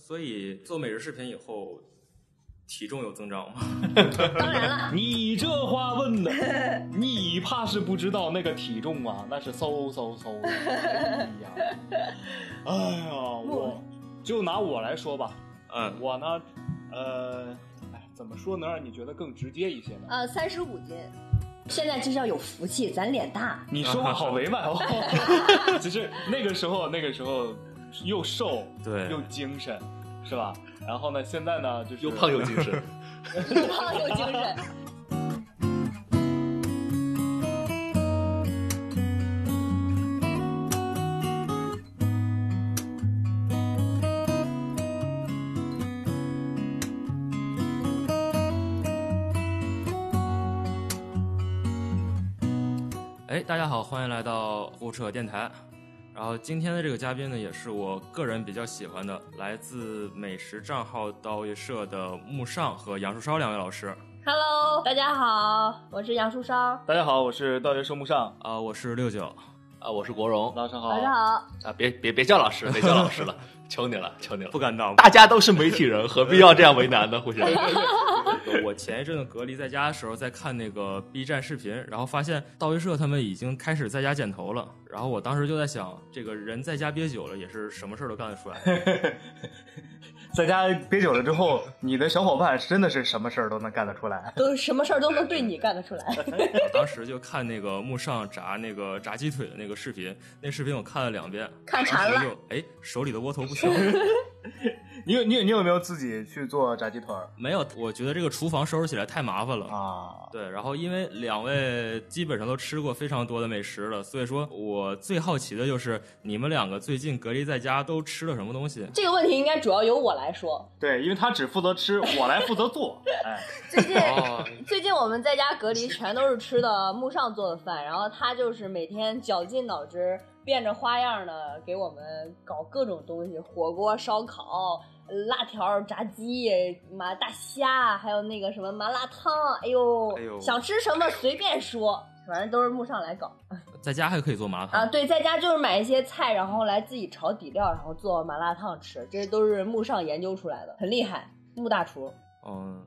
所以做每日视频以后，体重有增长吗？当然了，你这话问的，你怕是不知道那个体重啊，那是嗖嗖嗖的。哎呀，哎呀，我就拿我来说吧，嗯，我呢，呃，哎，怎么说能让你觉得更直接一些呢？呃，三十五斤。现在这叫有福气，咱脸大。你说话好委婉哦。只是那个时候，那个时候又瘦，对，又精神，是吧？然后呢，现在呢，就是又胖又精神，又胖又精神。哎，大家好，欢迎来到胡扯电台。然后今天的这个嘉宾呢，也是我个人比较喜欢的，来自美食账号刀鱼社的木上和杨树梢两位老师。Hello，大家好，我是杨树梢。大家好，我是道学生木上啊、我是六九。啊，我是国荣，老师好，大家好。啊，别别别叫老师，别叫老师了，求你了，求你了，不敢当。大家都是媒体人，何必要这样为难呢？互相。我前一阵子隔离在家的时候，在看那个 B 站视频，然后发现道威社他们已经开始在家剪头了。然后我当时就在想，这个人在家憋久了，也是什么事儿都干得出来。在家憋久了之后，你的小伙伴真的是什么事儿都能干得出来。都什么事儿都能对你干得出来。我当时就看那个木上炸那个炸鸡腿的那个视频，那视频我看了两遍，看馋了就哎，手里的窝头不小。你有你有你有没有自己去做炸鸡腿儿没有，我觉得这个厨房收拾起来太麻烦了。啊？对，然后因为两位基本上都吃过非常多的美食了，所以说我最好奇的就是你们两个最近隔离在家都吃了什么东西？这个问题应该主要由我来说。对，因为他只负责吃，我来负责做。哎，最近哦，最近我们在家隔离，全都是吃的木上做的饭，然后他就是每天绞尽脑汁，变着花样的给我们搞各种东西，火锅、烧烤、辣条、炸鸡、麻大虾，还有那个什么麻辣烫，哎呦，哎呦想吃什么随便说，反正都是木上来搞 在家还可以做麻辣烫啊。对，在家就是买一些菜，然后来自己炒底料，然后做麻辣烫吃，这都是木上研究出来的，很厉害，木大厨。嗯，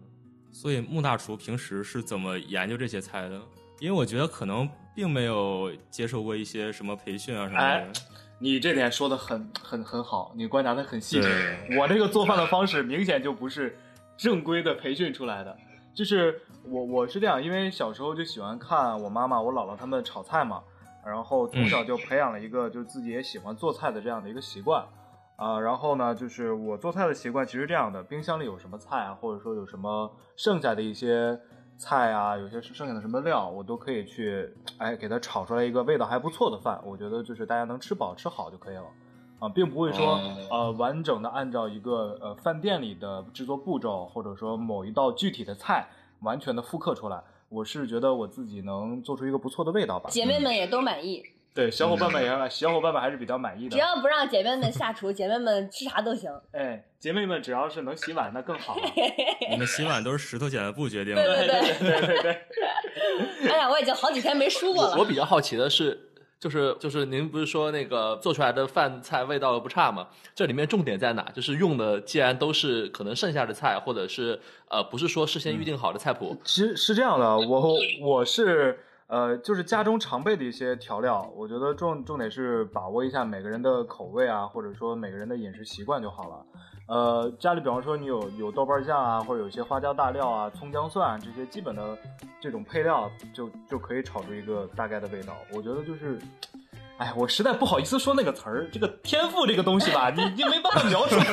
所以木大厨平时是怎么研究这些菜的？因为我觉得可能并没有接受过一些什么培训啊什么的。哎你这点说的很很很好，你观察的很细致。我这个做饭的方式明显就不是正规的培训出来的，就是我我是这样，因为小时候就喜欢看我妈妈、我姥姥他们炒菜嘛，然后从小就培养了一个就是自己也喜欢做菜的这样的一个习惯。啊、然后呢，就是我做菜的习惯其实这样的，冰箱里有什么菜啊，或者说有什么剩下的一些菜啊，有些剩下的什么料，我都可以去，哎，给它炒出来一个味道还不错的饭。我觉得就是大家能吃饱吃好就可以了，啊，并不会说、哦呃完整的按照一个呃饭店里的制作步骤，或者说某一道具体的菜完全的复刻出来。我是觉得我自己能做出一个不错的味道吧。姐妹们也都满意，对小伙伴们也小伙伴们还是比较满意的只。要不让姐妹们下厨，姐妹们吃啥都行。哎，姐妹们只要是能洗碗那更好了。你们洗碗都是石头剪子布决定对的。对对，对对对，哎呀，我已经好几天没输过了。我比较好奇的是，就是就是您不是说那个做出来的饭菜味道不差吗？这里面重点在哪？就是用的既然都是可能剩下的菜，或者是呃不是说事先预定好的菜谱，是是这样的，我我是呃，就是家中常备的一些调料，我觉得重重点是把握一下每个人的口味啊，或者说每个人的饮食习惯就好了。呃，家里比方说你有有豆瓣酱啊，或者有一些花椒大料啊、葱姜蒜这些基本的这种配料，就就可以炒出一个大概的味道。我觉得就是。哎，我实在不好意思说那个词儿，这个天赋这个东西吧，你你没办法描述。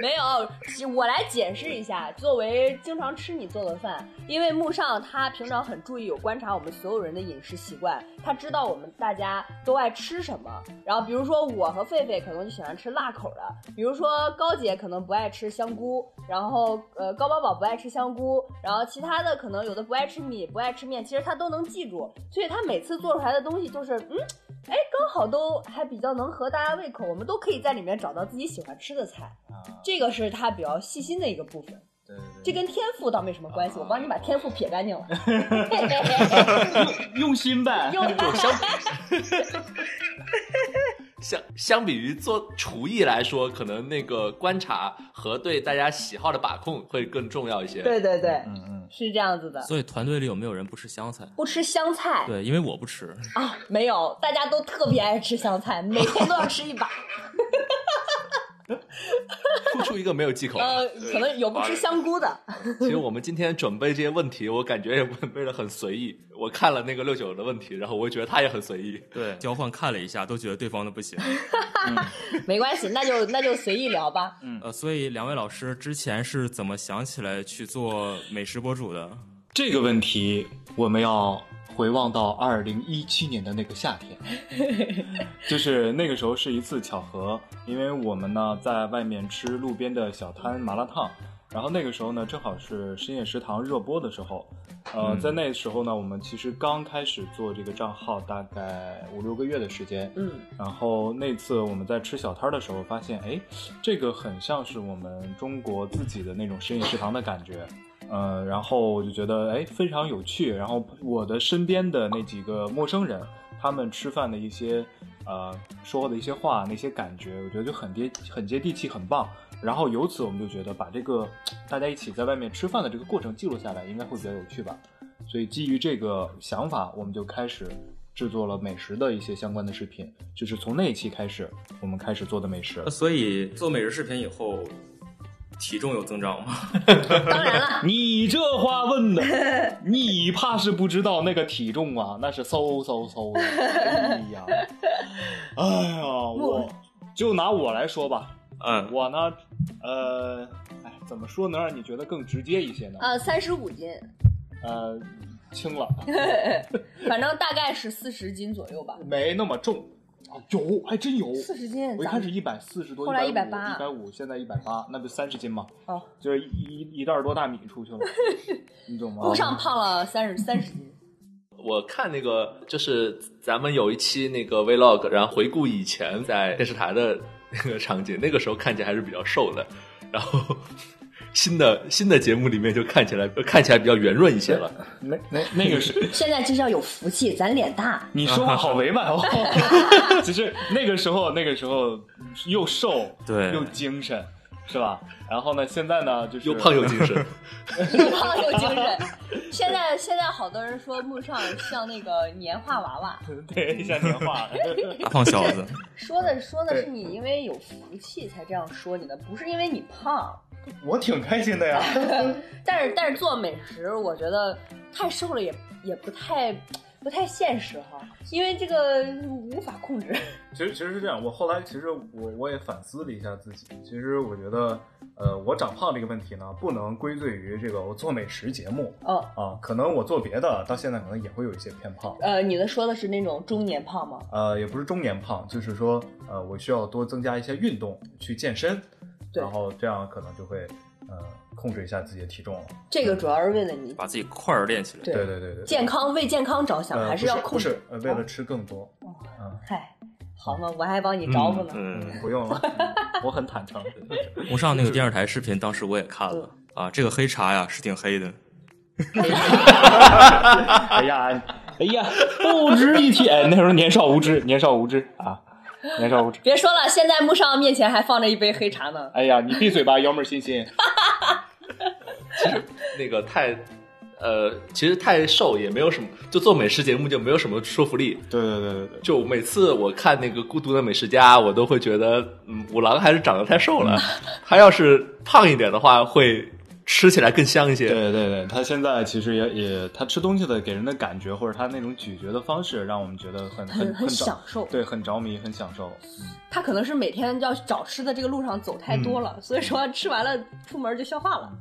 没有，我来解释一下。作为经常吃你做的饭，因为木上他平常很注意有观察我们所有人的饮食习惯，他知道我们大家都爱吃什么。然后比如说我和狒狒可能就喜欢吃辣口的，比如说高姐可能不爱吃香菇，然后呃高宝宝不爱吃香菇，然后其他的可能有的不爱吃米，不爱吃面，其实他都能记住。所以他每次做出来的东西就是嗯。哎，刚好都还比较能合大家胃口，我们都可以在里面找到自己喜欢吃的菜。啊，这个是他比较细心的一个部分，对对对这跟天赋倒没什么关系。我帮你把天赋撇干净了。用 用心呗。用相相比于做厨艺来说，可能那个观察和对大家喜好的把控会更重要一些。对对对，嗯嗯，是这样子的。所以团队里有没有人不吃香菜？不吃香菜对，因为我不吃。啊？没有，大家都特别爱吃香菜，每天都要吃一把。突出一个没有忌口。呃，可能有不吃香菇的。其实我们今天准备这些问题，我感觉也准备的很随意。我看了那个六九的问题，然后我也觉得他也很随意。对，交换看了一下，都觉得对方的不行。没关系，那就那就随意聊吧。呃，所以两位老师之前是怎么想起来去做美食博主的？这个问题我们要回望到二零一七年的那个夏天，就是那个时候是一次巧合，因为我们呢在外面吃路边的小摊麻辣烫，然后那个时候呢正好是深夜食堂热播的时候，呃，在那时候呢我们其实刚开始做这个账号，大概五六个月的时间，嗯，然后那次我们在吃小摊的时候，发现，哎，这个很像是我们中国自己的那种深夜食堂的感觉，呃，然后我就觉得，哎，非常有趣。然后我的身边的那几个陌生人，他们吃饭的一些，呃，说的一些话，那些感觉，我觉得就很接很接地气，很棒。然后由此我们就觉得，把这个大家一起在外面吃饭的这个过程记录下来，应该会比较有趣吧。所以基于这个想法，我们就开始制作了美食的一些相关的视频。就是从那一期开始，我们开始做的美食。所以做美食视频以后，体重有增长吗？当然了，你这话问的，你怕是不知道那个体重啊，那是嗖嗖嗖的。哎呀，哎呀，我就拿我来说吧，嗯，我呢，呃，哎，怎么说能让你觉得更直接一些呢？呃，三十五斤，呃，轻了，反正大概是四十斤左右吧。没那么重。啊有，还真有。四十斤，我一开始一百四十多，后来一百八一百五，现在一百八，那不三十斤吗？哦，就是一一一袋儿多大米出去了，你懂吗？路上胖了三十三十斤。我看那个就是咱们有一期那个 vlog，然后回顾以前在电视台的那个场景，那个时候看起来还是比较瘦的，然后新的新的节目里面就看起来看起来比较圆润一些了。那那那个是 现在这叫有福气，咱脸大。你说话好委婉哦。其实那个时候，那个时候又瘦，对又精神，是吧？然后呢，现在呢，就是又胖又精神，又胖又精神。现在现在好多人说木上像那个年画娃娃，对，像年画。大胖小子，说的说的是你因为有福气才这样说你的，不是因为你胖。我挺开心的呀。但是但是做美食，我觉得太瘦了也也不太不太现实哈，因为这个无法控制。其实其实是这样，我后来其实我我也反思了一下自己，其实我觉得，呃，我长胖这个问题呢，不能归罪于这个我做美食节目哦，啊，可能我做别的到现在可能也会有一些偏胖。呃，你的说的是那种中年胖吗？呃，也不是中年胖，就是说，呃，我需要多增加一些运动，去健身，对然后这样可能就会，呃，控制一下自己的体重了。这个主要是为了你把自己块儿练起来。对对对对对，健康为健康着想，呃还是要控制不是不是，呃，为了吃更多。嗯嗨，好嘛，我还帮你招呼呢。嗯，嗯，不用了，我很坦诚。我上那个电视台视频，当时我也看了啊，这个黑茶呀是挺黑的。哎呀，哎呀，不值一提。哎，那时候年少无知，年少无知啊，年少无知。别说了，现在木上面前还放着一杯黑茶呢。哎呀，你闭嘴吧，幺妹欣欣 其实。那个太呃，其实太瘦也没有什么，就做美食节目就没有什么说服力。对对对对对，就每次我看那个《孤独的美食家》，我都会觉得，嗯，五郎还是长得太瘦了，他要是胖一点的话，会吃起来更香一些。对对对，他现在其实也也，他吃东西的给人的感觉，或者他那种咀嚼的方式，让我们觉得很很很很享受对，很着迷，很享受。他可能是每天要找吃的这个路上走太多了，所以说吃完了出门就消化了。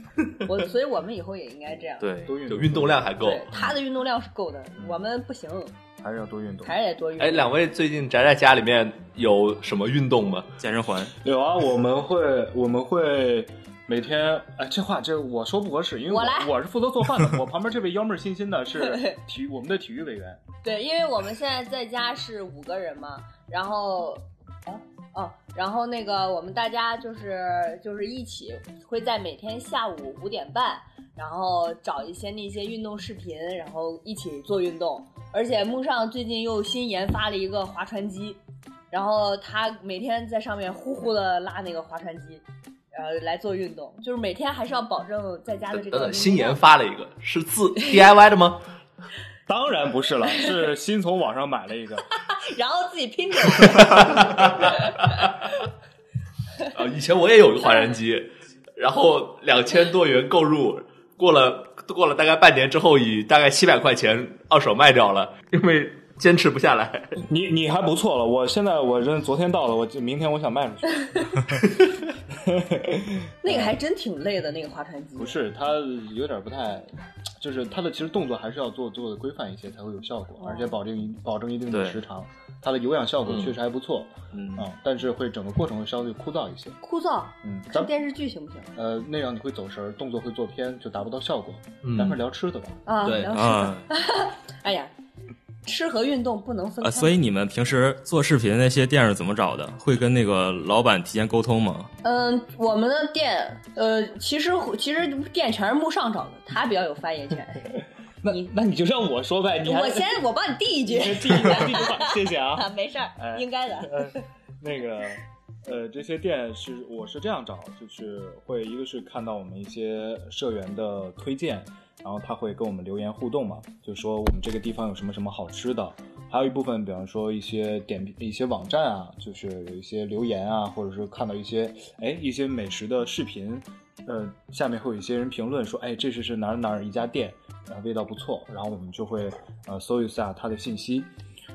我所以我们以后也应该这样。对，多运动，运动量还够。对，他的运动量是够的，我们不行，还是要多运动。还是得多运动。哎，两位最近宅在家里面有什么运动吗？健身环。有啊，我们会我们会每天，哎，这话这我说不合适，因为我我来我是负责做饭的，我旁边这位幺妹儿欣欣呢是 体育我们的体育委员。对，因为我们现在在家是五个人嘛，然后，哦哦，然后那个我们大家就是就是一起会在每天下午五点半，然后找一些那些运动视频，然后一起做运动。而且木上最近又新研发了一个划船机，然后他每天在上面呼呼的拉那个划船机，呃，来做运动，就是每天还是要保证在家的这个等等，新研发了一个，是自 DIY 的吗？当然不是了，是新从网上买了一个。然后自己拼出来。呃，以前我也有一个划船机，然后两千多元购入，过了过了大概半年之后，以大概七百块钱二手卖掉了，因为坚持不下来。你你还不错了，我现在我这昨天到了，我就明天我想卖出去。那个还真挺累的，那个划船机不。是，它有点不太，就是它的其实动作还是要做做的规范一些才会有效果，而且保证一保证一定的时长。它的有氧效果嗯确实还不错，嗯啊，但是会整个过程会稍微枯燥一些。枯燥，嗯，咱看电视剧行不行？呃那样你会走神儿，动作会做偏，就达不到效果。嗯待会聊吃的吧。啊，对聊吃啊饭。哎呀，吃和运动不能分开。啊，所以你们平时做视频那些店是怎么找的？会跟那个老板提前沟通吗？嗯，我们的店，呃，其实其实店全是木上找的，他比较有发言权。那那你就让我说呗，你我先我帮你递一句递一下递一句话，谢谢啊。啊，没事儿，哎应该的。呃，那个，呃，这些店是我是这样找，就是会一个是看到我们一些社员的推荐，然后他会跟我们留言互动嘛，就说我们这个地方有什么什么好吃的，还有一部分，比方说一些点评一些网站啊，就是有一些留言啊，或者是看到一些哎一些美食的视频，呃，下面会有一些人评论说，哎，这是是哪儿哪儿一家店，呃，味道不错，然后我们就会呃搜一下他的信息，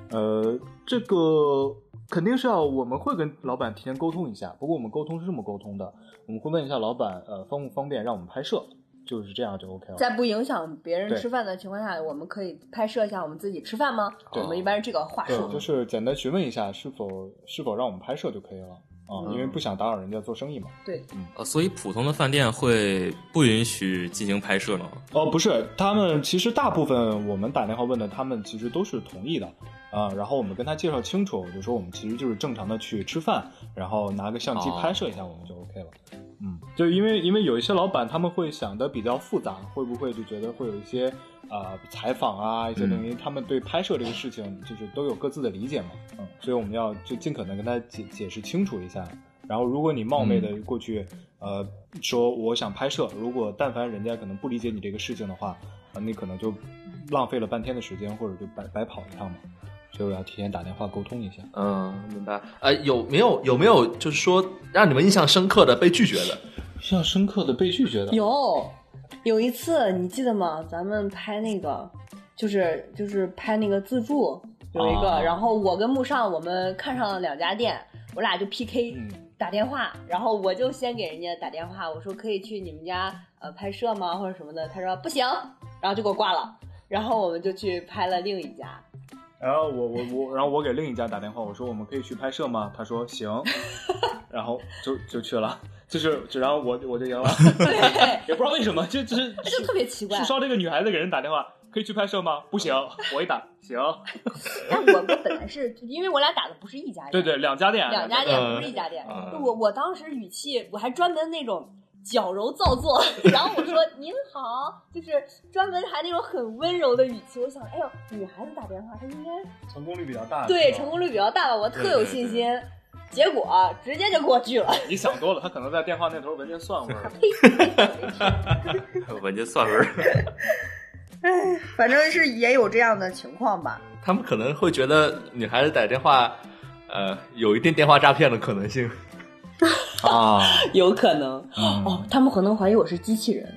呃，这个肯定是要我们会跟老板提前沟通一下，不过我们沟通是这么沟通的，我们会问一下老板，呃，方不方便让我们拍摄，就是这样就 OK 了。在不影响别人吃饭的情况下，我们可以拍摄一下我们自己吃饭吗？对我们一般是这个话，术。就是简单询问一下是否是否让我们拍摄就可以了啊，嗯因为不想打扰人家做生意嘛。对，呃，所以普通的饭店会不允许进行拍摄吗？哦，不是，他们其实大部分我们打电话问的，他们其实都是同意的啊、然后我们跟他介绍清楚，就说我们其实就是正常的去吃饭，然后拿个相机哦拍摄一下，我们就 OK 了。嗯，就因为因为有一些老板他们会想的比较复杂，会不会就觉得会有一些啊、采访啊一些东西，他们对拍摄这个事情就是都有各自的理解嘛。嗯，所以我们要就尽可能跟他解解释清楚一下。然后，如果你冒昧的过去，呃，说我想拍摄，如果但凡人家可能不理解你这个事情的话，啊，你可能就浪费了半天的时间，或者就白白跑一趟嘛。所以我要提前打电话沟通一下。嗯，明白。呃，有没有有没有就是说让你们印象深刻的被拒绝的？印象深刻的被拒绝的，有有一次你记得吗？咱们拍那个，就是就是拍那个自助，有一个，啊然后我跟木上我们看上了两家店，我俩就 PK，、嗯打电话，然后我就先给人家打电话，我说可以去你们家呃拍摄吗，或者什么的，他说不行，然后就给我挂了，然后我们就去拍了另一家，然后我我我，然后我给另一家打电话，我说我们可以去拍摄吗？他说行，然后就就去了，就是就然后我我就赢了，对，也不知道为什么，就就是就特别奇怪树。梢这个女孩子给人打电话，可以去拍摄吗？不行，我一打行，但我们本来是因为我俩打的不是一家店，对对，两家店，两家店不是一家店。我我当时语气，我还专门那种矫揉造作，然后我说您好，就是专门还那种很温柔的语气。我想，哎呦，女孩子打电话，她应该成功率比较大，对成功率比较大吧，我特有信心。结果直接就给我拒了。你想多了，他可能在电话那头闻见蒜味儿。闻见蒜味儿。反正是也有这样的情况吧。他们可能会觉得女孩子打电话，呃，有一定电话诈骗的可能性。啊，有可能、嗯哦，他们可能怀疑我是机器人。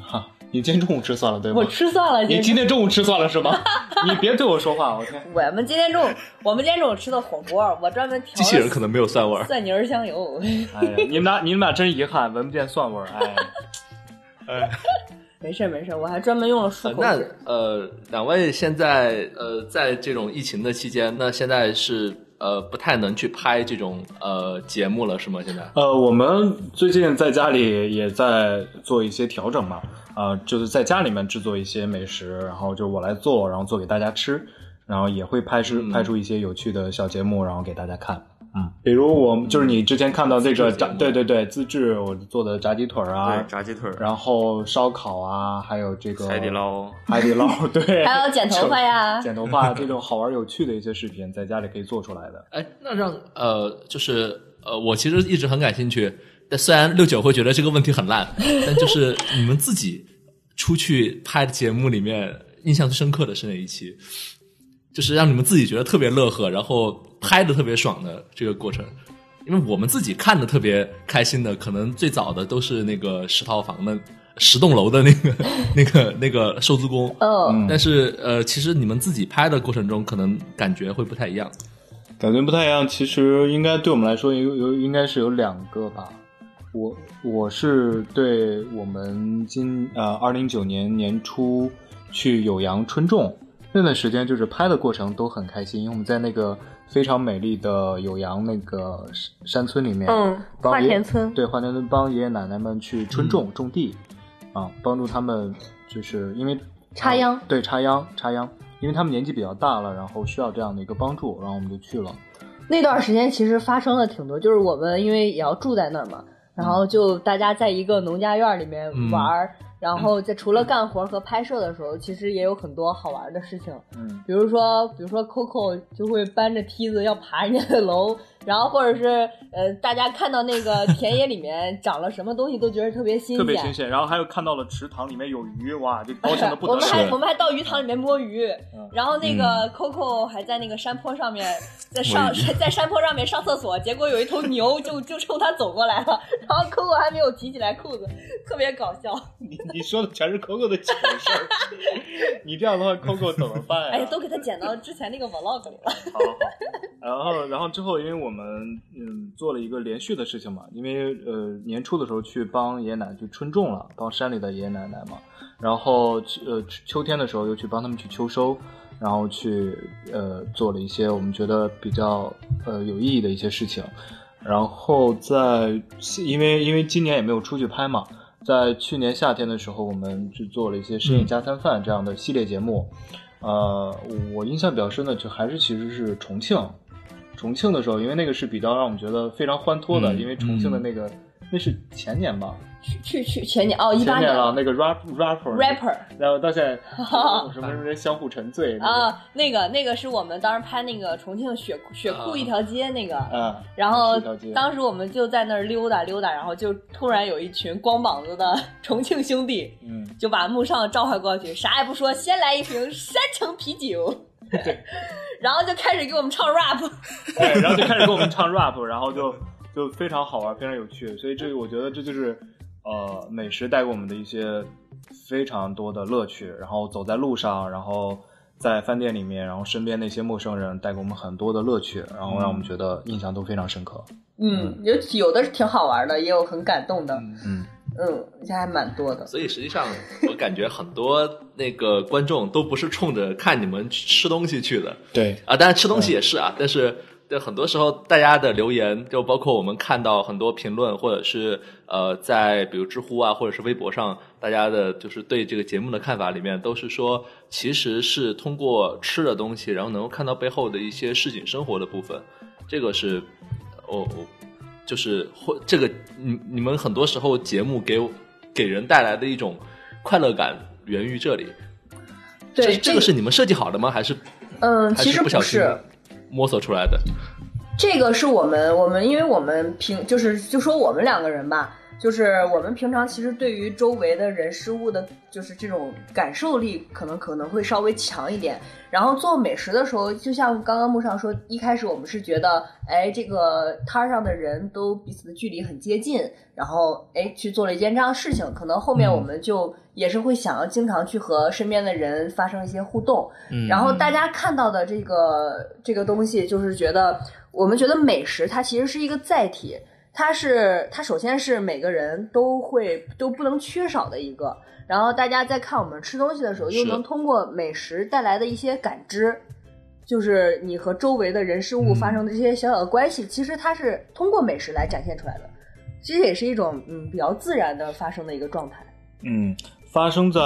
哈，你今天中午吃蒜了对吗我？吃蒜了，你今天中午吃蒜了是吗？你别对我说话，我天！我们今天中午，我们今天中午吃的火锅，我专门调机器人可能没有蒜味儿。蒜泥儿香油。哎呀，你们俩你们俩真遗憾，闻不见蒜味儿，哎。哎没事没事，我还专门用了漱呃那。呃，两位现在呃，在这种疫情的期间，那现在是呃不太能去拍这种呃节目了，是吗？现在？呃，我们最近在家里也在做一些调整嘛，啊、就是在家里面制作一些美食，然后就我来做，然后做给大家吃，然后也会拍出、嗯拍出一些有趣的小节目，然后给大家看。嗯，比如我们就是你之前看到这个炸，对对对，自制我做的炸鸡腿儿啊对，，炸鸡腿儿，然后烧烤啊，还有这个海底，捞，海底捞，对，还有剪头发呀，剪头发这种好玩有趣的一些视频，在家里可以做出来的。哎，那让呃，就是呃，我其实一直很感兴趣。但虽然六九会觉得这个问题很烂，但就是你们自己出去拍的节目里面，印象最深刻的是哪一期？就是让你们自己觉得特别乐呵，然后拍的特别爽的这个过程。因为我们自己看的特别开心的，可能最早的都是那个十套房的十栋楼的那个 那个那个收租工。嗯，但是呃，其实你们自己拍的过程中，可能感觉会不太一样。感觉不太一样，其实应该对我们来说有有应该是有两个吧。我我是对我们今呃二零一九年年初去酉阳春种那段时间，就是拍的过程都很开心，因为我们在那个非常美丽的酉阳那个山山村里面，嗯，花帮爷田村，对花田村帮爷爷奶奶们去春种、种地，啊，帮助他们就是因为插秧啊对插秧插秧，因为他们年纪比较大了，然后需要这样的一个帮助，然后我们就去了。那段时间其实发生了挺多，就是我们因为也要住在那儿嘛，然后就大家在一个农家院里面玩儿，然后在除了干活和拍摄的时候，其实也有很多好玩的事情，嗯，比如说，比如说 Coco 就会搬着梯子要爬人家的楼，然后或者是呃，大家看到那个田野里面 长了什么东西都觉得特别新鲜，特别新鲜。然后还有看到了池塘里面有鱼，哇，这高兴的不得了 我们还。我们还到鱼塘里面摸鱼，嗯然后那个 Coco 还在那个山坡上面，在上在山坡上面上厕所，结果有一头牛就就冲他走过来了，然后 Coco 还没有提起来裤子，特别搞笑。你你说的全是 Coco 的糗事儿，你这样的话，Coco 怎么办呀？哎呀，都给他剪到之前那个 vlog 里了。好好好，然后然后之后，因为我们我们嗯做了一个连续的事情嘛，因为呃年初的时候去帮爷爷奶奶去春种了，帮山里的爷爷奶奶嘛，然后呃秋天的时候又去帮他们去秋收，然后去呃做了一些我们觉得比较呃有意义的一些事情，然后在因为因为今年也没有出去拍嘛。在去年夏天的时候，我们去做了一些深夜加餐饭这样的系列节目，呃，我印象比较深的就还是其实是重庆，重庆的时候，因为那个是比较让我们觉得非常欢脱的，嗯因为重庆的那个、那是前年吧，去去去前年哦，一八前年。了，那个 rap rapper rapper 然后到现在什么什么相互沉醉啊，那个那个是我们当时拍那个重庆雪雪库一条街那个，啊，然后当时我们就在那儿溜达溜达，然后就突然有一群光膀子的重庆兄弟，嗯，就把木上召唤过去，啥也不说，先来一瓶山城啤酒，对，然后就开始给我们唱 rap，对，然后就开始给我们唱 rap，然后就就非常好玩，非常有趣，所以这我觉得这就是呃美食带给我们的一些非常多的乐趣。然后走在路上，然后在饭店里面，然后身边那些陌生人带给我们很多的乐趣，然后让我们觉得印象都非常深刻。嗯，有有的是挺好玩的，也有很感动的，嗯，嗯，这还蛮多的。所以实际上，我感觉很多那个观众都不是冲着看你们吃东西去的。对，啊，当然吃东西也是啊，但是对很多时候大家的留言，就包括我们看到很多评论，或者是呃，在比如知乎啊，或者是微博上，大家的就是对这个节目的看法里面，都是说其实是通过吃的东西，然后能够看到背后的一些市井生活的部分，这个是我我。就是或这个你你们很多时候节目给我给人带来的一种快乐感源于这里。对，这这个是你们设计好的吗？还是嗯，还其实不小心是。摸索出来的？这个是我们我们，因为我们平就是就说我们两个人吧，就是我们平常其实对于周围的人事物的，就是这种感受力可能可能会稍微强一点。然后做美食的时候，就像刚刚木上说，一开始我们是觉得，哎，这个摊儿上的人都彼此的距离很接近，然后哎去做了一件这样的事情，可能后面我们就也是会想要经常去和身边的人发生一些互动。嗯然后大家看到的这个这个东西，就是觉得我们觉得美食它其实是一个载体，它是它首先是每个人都会都不能缺少的一个。然后大家在看我们吃东西的时候，又能通过美食带来的一些感知，就是你和周围的人事物发生的这些小小的关系，其实它是通过美食来展现出来的。其实也是一种嗯比较自然的发生的一个状态。嗯，发生在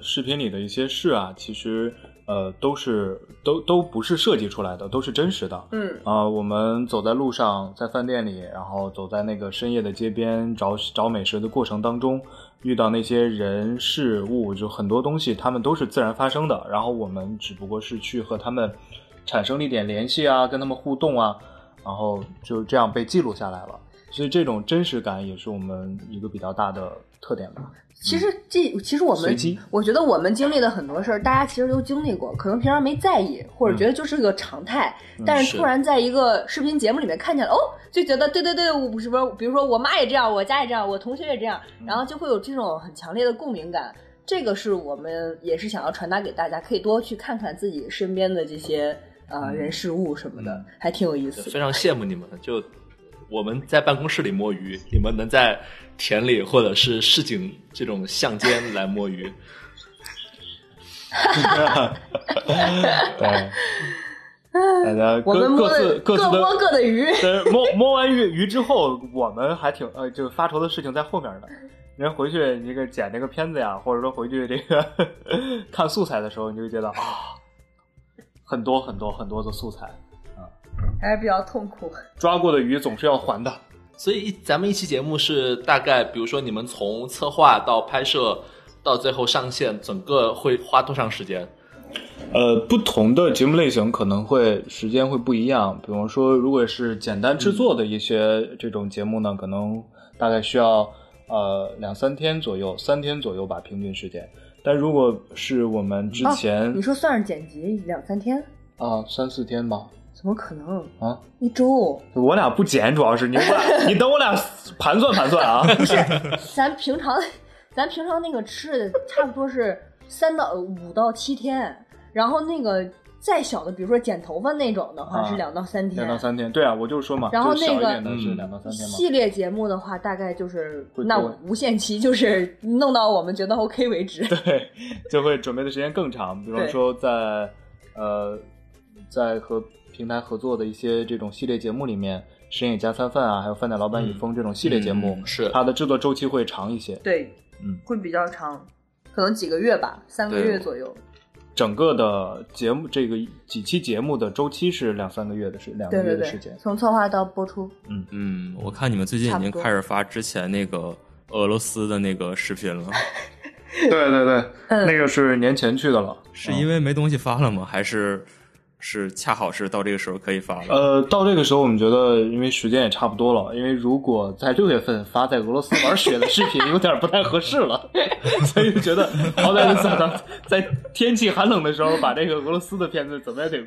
视频里的一些事啊，其实呃，都是都都不是设计出来的，都是真实的。嗯啊、我们走在路上，在饭店里，然后走在那个深夜的街边找找美食的过程当中，遇到那些人事物，就很多东西，他们都是自然发生的。然后我们只不过是去和他们产生了一点联系啊，跟他们互动啊，然后就这样被记录下来了。所以这种真实感也是我们一个比较大的特点吧。其实这其实我们，我觉得我们经历的很多事儿，大家其实都经历过，可能平常没在意，或者觉得就是个常态，但是是突然在一个视频节目里面看见了，哦，就觉得对对对，我不是不是，比如说我妈也这样，我家也这样，我同学也这样，然后就会有这种很强烈的共鸣感。这个是我们也是想要传达给大家，可以多去看看自己身边的这些呃人事物什么的，还挺有意思的。非常羡慕你们，就我们在办公室里摸鱼，你们能在田里或者是市井这种巷间来摸鱼，对，大家各我们摸各自的各摸各的鱼，对，摸摸完鱼鱼之后，我们还挺呃，就发愁的事情在后面呢。人回去这个剪这个片子呀，或者说回去这个 看素材的时候，你就会觉得啊，很多很多很多的素材，还是比较痛苦。抓过的鱼总是要还的。所以一咱们一期节目是大概，比如说你们从策划到拍摄到最后上线，整个会花多长时间？呃，不同的节目类型可能会时间会不一样。比方说，如果是简单制作的一些这种节目呢，可能大概需要呃两三天左右，三天左右吧，平均时间。但如果是我们之前哦你说算是剪辑两三天，啊三四天吧，怎么可能？啊，一周？我俩不剪，主要是你你等我俩盘算盘算啊。咱平常，咱平常那个吃的差不多是三到五到七天，然后那个再小的，比如说剪头发那种的话啊是两到三天，两到三天，对啊，我就是说嘛，然后那个一点的是嗯两到三天嘛。系列节目的话，大概就是那无限期，就是弄到我们觉得 OK 为止。对，就会准备的时间更长。比方说在呃，在和平台合作的一些这种系列节目里面，《深夜加餐饭》啊，还有《饭店老板与风》这种系列节目，嗯是它的制作周期会长一些。对，嗯，会比较长，可能几个月吧，三个月左右。整个的节目这个几期节目的周期是两三个月的时，两个对对对月的时间，。从策划到播出，嗯嗯，我看你们最近已经开始发之前那个俄罗斯的那个视频了，对对对，嗯那个是年前去的了。是因为没东西发了吗？还是是恰好是到这个时候可以发了？呃，到这个时候，我们觉得因为时间也差不多了，因为如果在六月份发在俄罗斯玩雪的视频，有点不太合适了，所以就觉得好歹得在咱在天气寒冷的时候，把这个俄罗斯的片子怎么也得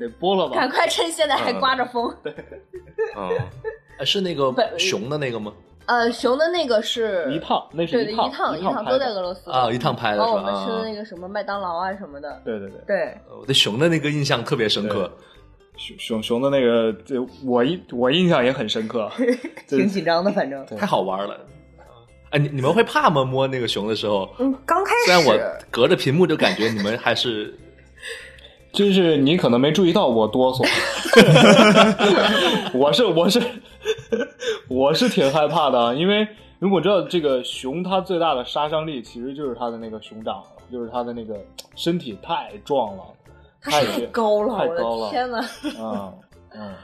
得播了吧？赶快趁现在还刮着风。嗯，呃是那个熊的那个吗？呃，熊的那个是一趟，那是对对，趟，一趟一趟都在俄罗斯啊，一趟拍的然后？我们吃的啊那个什么麦当劳啊什么的，对对对，对，呃我对熊的那个印象特别深刻。熊熊熊的那个，这我印我印象也很深刻，挺紧张的，反正。太好玩了。哎，你你们会怕吗？摸那个熊的时候，嗯，刚开始虽然我始隔着屏幕就感觉你们还是就是你可能没注意到我哆嗦，我是我是我是挺害怕的，因为如果知道这个熊它最大的杀伤力其实就是它的那个熊掌，就是它的那个身体太壮了，太太高了，我太高了，的天呐！嗯嗯。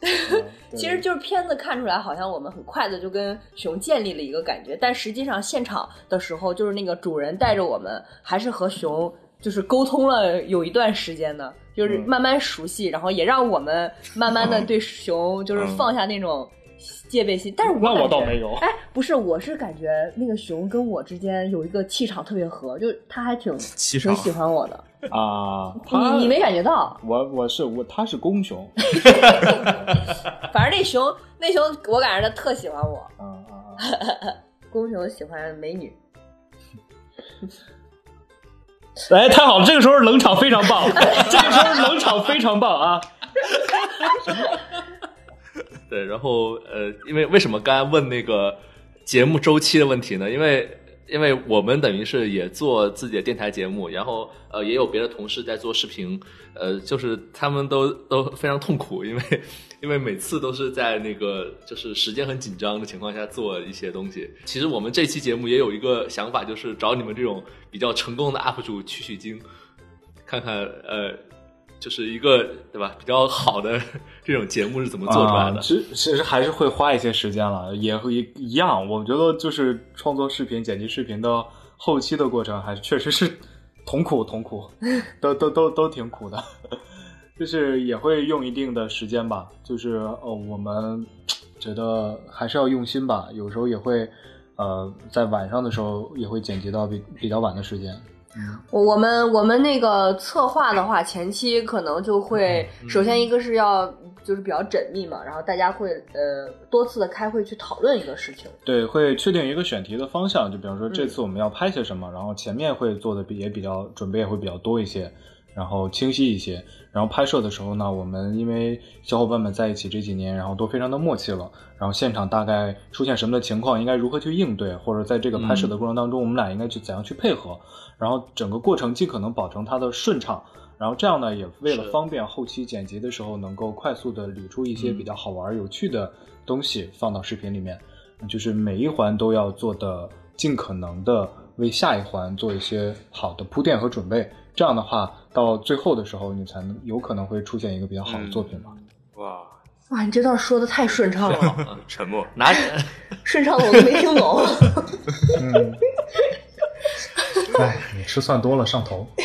其实就是片子看出来，好像我们很快的就跟熊建立了一个感觉，但实际上现场的时候，就是那个主人带着我们，还是和熊就是沟通了有一段时间的，就是嗯慢慢熟悉，然后也让我们慢慢的对熊就是放下那种戒备心。但是我倒没有哎，不是，我是感觉那个熊跟我之间有一个气场特别合，就它还挺挺喜欢我的。啊，它你你没感觉到？我我是我，它是公熊，反正那熊那熊，我感觉它特喜欢我。啊啊啊！公熊喜欢美女。哎，太好了，这个时候冷场非常棒，这个时候冷场非常棒啊！对，然后呃，因为为什么刚才问那个节目周期的问题呢？因为因为我们等于是也做自己的电台节目，然后呃也有别的同事在做视频，呃，就是他们都都非常痛苦，因为因为每次都是在那个就是时间很紧张的情况下做一些东西。其实我们这期节目也有一个想法，就是找你们这种比较成功的 UP 主取取经。看看呃，就是一个对吧比较好的这种节目是怎么做出来的。其实其实还是会花一些时间了，也会一一样。我觉得就是创作视频、剪辑视频的后期的过程，还是确实是同苦同苦，都都都都挺苦的。就是也会用一定的时间吧，就是呃，我们觉得还是要用心吧。有时候也会呃，在晚上的时候也会剪辑到比比较晚的时间。我我们我们那个策划的话，前期可能就会，首先一个是要就是比较缜密嘛，然后大家会呃多次的开会去讨论一个事情。对，会确定一个选题的方向，就比方说这次我们要拍些什么，然后前面会做的比也比较准备也会比较多一些，然后清晰一些。然后拍摄的时候呢，我们因为小伙伴们在一起这几年，然后都非常的默契了，然后现场大概出现什么的情况，应该如何去应对，或者在这个拍摄的过程当中，我们俩应该去怎样去配合，然后整个过程尽可能保证它的顺畅。然后这样呢，也为了方便后期剪辑的时候能够快速的捋出一些比较好玩、有趣的东西放到视频里面，就是每一环都要做的尽可能的为下一环做一些好的铺垫和准备。这样的话，到最后的时候，你才能有可能会出现一个比较好的作品吧。哇，哇，你这段说的太顺畅了，沉默。拿 顺畅的我都没听懂。嗯，哎，你吃蒜多了上头。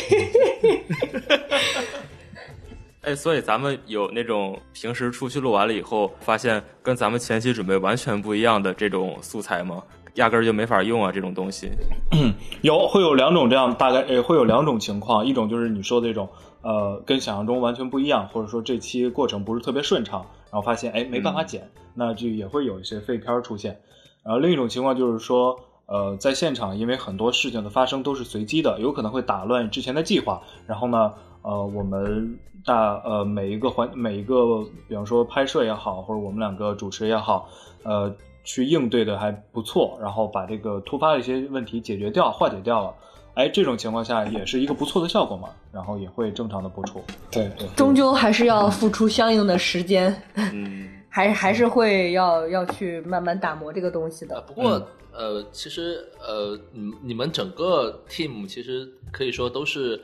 哎，所以咱们有那种平时出去录完了以后，发现跟咱们前期准备完全不一样的这种素材吗？压根儿就没法用啊，这种东西。有会有两种这样，大概呃会有两种情况，一种就是你说的这种，呃，跟想象中完全不一样，或者说这期过程不是特别顺畅，然后发现哎没办法剪，那就也会有一些废片儿出现。然后另一种情况就是说，呃，在现场因为很多事情的发生都是随机的，有可能会打乱之前的计划，然后呢，呃，我们大呃每一个环每一个，比方说拍摄也好，或者我们两个主持也好，呃。去应对的还不错，然后把这个突发的一些问题解决掉、化解掉了。哎，这种情况下也是一个不错的效果嘛，然后也会正常的播出。对对，终究还是要付出相应的时间，嗯，还还是会要要去慢慢打磨这个东西的。不过呃，其实呃，你你们整个 team 其实可以说都是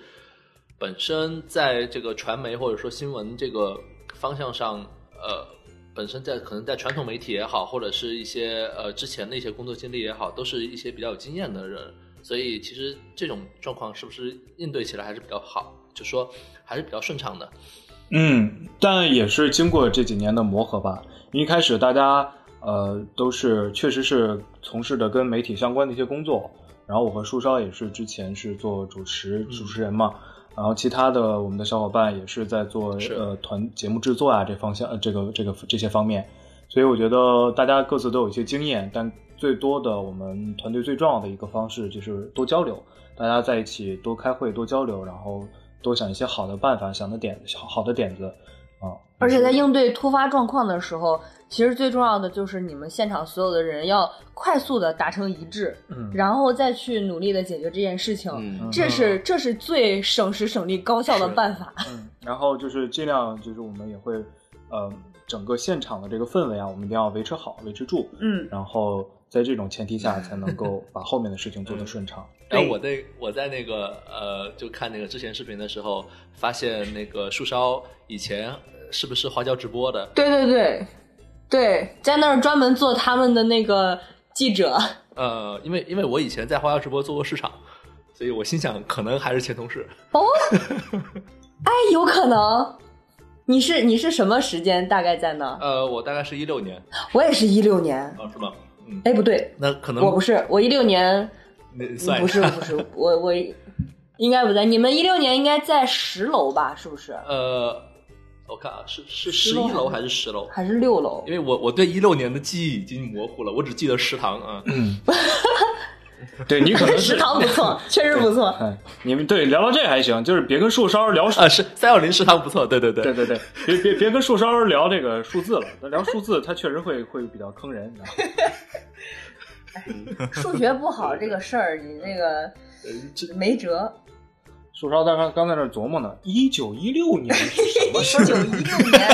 本身在这个传媒或者说新闻这个方向上，呃，本身在可能在传统媒体也好，或者是一些呃之前的一些工作经历也好，都是一些比较有经验的人，所以其实这种状况是不是应对起来还是比较好，就说还是比较顺畅的。嗯，但也是经过这几年的磨合吧。一开始大家呃都是确实是从事的跟媒体相关的一些工作，然后我和树梢也是之前是做主持主持人嘛，然后其他的我们的小伙伴也是在做是。呃团节目制作啊这方向呃这个这个这些方面，所以我觉得大家各自都有一些经验，但最多的我们团队最重要的一个方式就是多交流，大家在一起多开会多交流，然后多想一些好的办法，想的点好好的点子啊。而且在应对突发状况的时候，其实最重要的就是你们现场所有的人要快速的达成一致，嗯然后再去努力的解决这件事情。嗯这是这是最省时省力、高效的办法。嗯，然后就是尽量就是我们也会呃整个现场的这个氛围啊，我们一定要维持好，维持住，嗯，然后在这种前提下才能够 把后面的事情做得顺畅。对然后我在我在那个呃，就看那个之前视频的时候，发现那个树梢以前是不是花椒直播的？对对对对，在那儿专门做他们的那个记者。呃，因为因为我以前在花椒直播做过市场，所以我心想可能还是前同事。哦，哎，有可能。你是你是什么时间？大概在那？呃，我大概是一六年，我也是一六年。哦，是吗？嗯，哎，不对，那可能我不是，我一六年那算不是不是，我我应该不在。你们一六年应该在十楼吧？是不是？呃，我看啊，是是十一楼还是十楼？还是六楼因？为我我对一六年的记忆已经模糊了，我只记得食堂啊。对你可能食堂不错，确实不错。哎，你们对聊到这还行，就是别跟树梢聊啊，是三幺零食堂不错，对对对对对对，别别别跟树梢聊这个数字了，聊数字它确实会会比较坑人。你知道吗 数学不好这个事儿，你那个 没辙。树梢刚刚刚在那琢磨呢，一九一六年是什么事？一九一六年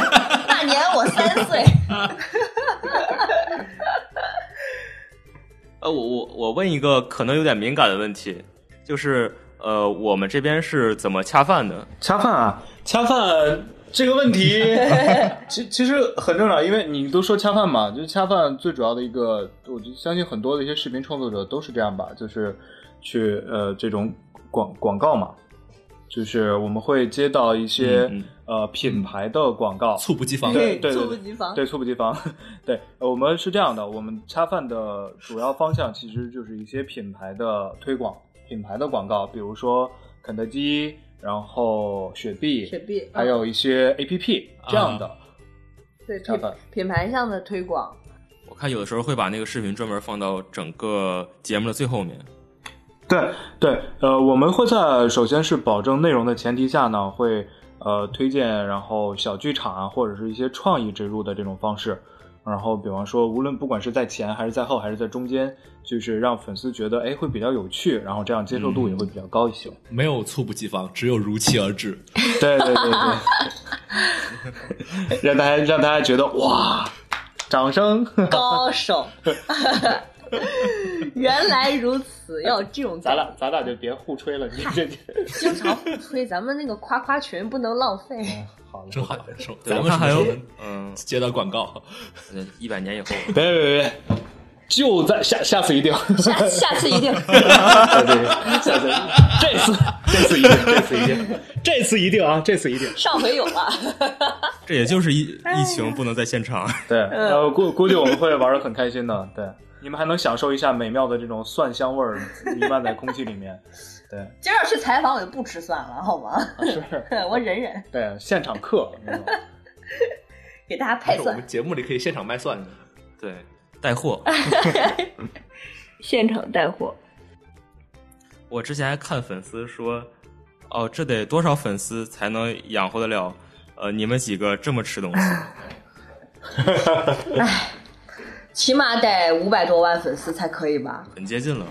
那年我三岁。呃，我我我问一个可能有点敏感的问题，就是呃，我们这边是怎么恰饭的？恰饭啊，恰饭这个问题，其其实很正常，因为你都说恰饭嘛，就是恰饭最主要的一个，我就相信很多的一些视频创作者都是这样吧，就是去呃这种广广告嘛，就是我们会接到一些、呃品牌的广告，猝不及防。对对对猝不及防。对，猝不及防。对，呃我们是这样的，我们恰饭的主要方向其实就是一些品牌的推广，品牌的广告，比如说肯德基，然后雪碧，雪碧，还有一些 A P P 这样的。对品恰饭品牌上的推广，我看有的时候会把那个视频专门放到整个节目的最后面。对对，呃，我们会在首先是保证内容的前提下呢，会呃推荐，然后小剧场啊，或者是一些创意植入的这种方式。然后，比方说，无论不管是在前还是在后还是在中间，就是让粉丝觉得哎会比较有趣，然后这样接受度也会比较高一些。没有猝不及防，只有如期而至。对对对对，让大家让大家觉得哇，掌声。高手。原来如此，要这种咱俩咱俩就别互吹了，你这经常互吹，咱们那个夸夸群不能浪费。好了，正好咱们还有嗯，接到广告，一百年以后，别别别别，就在下下次一定，下下次一定。下次这次这次一定，这次一定，这次一定啊，这次一定。上回有了，这也就是疫疫情不能在现场。对，呃，估估计我们会玩的很开心的。对，你们还能享受一下美妙的这种蒜香味儿 弥漫在空气里面。对，今儿要是采访，我就不吃蒜了，好吗？是，我忍忍，对，现场课。给大家配蒜我们，节目里可以现场卖蒜的。对，带货。现场带货。我之前还看粉丝说，哦，这得多少粉丝才能养活得了？呃，你们几个这么吃东西？起码得五百多万粉丝才可以吧？很接近了。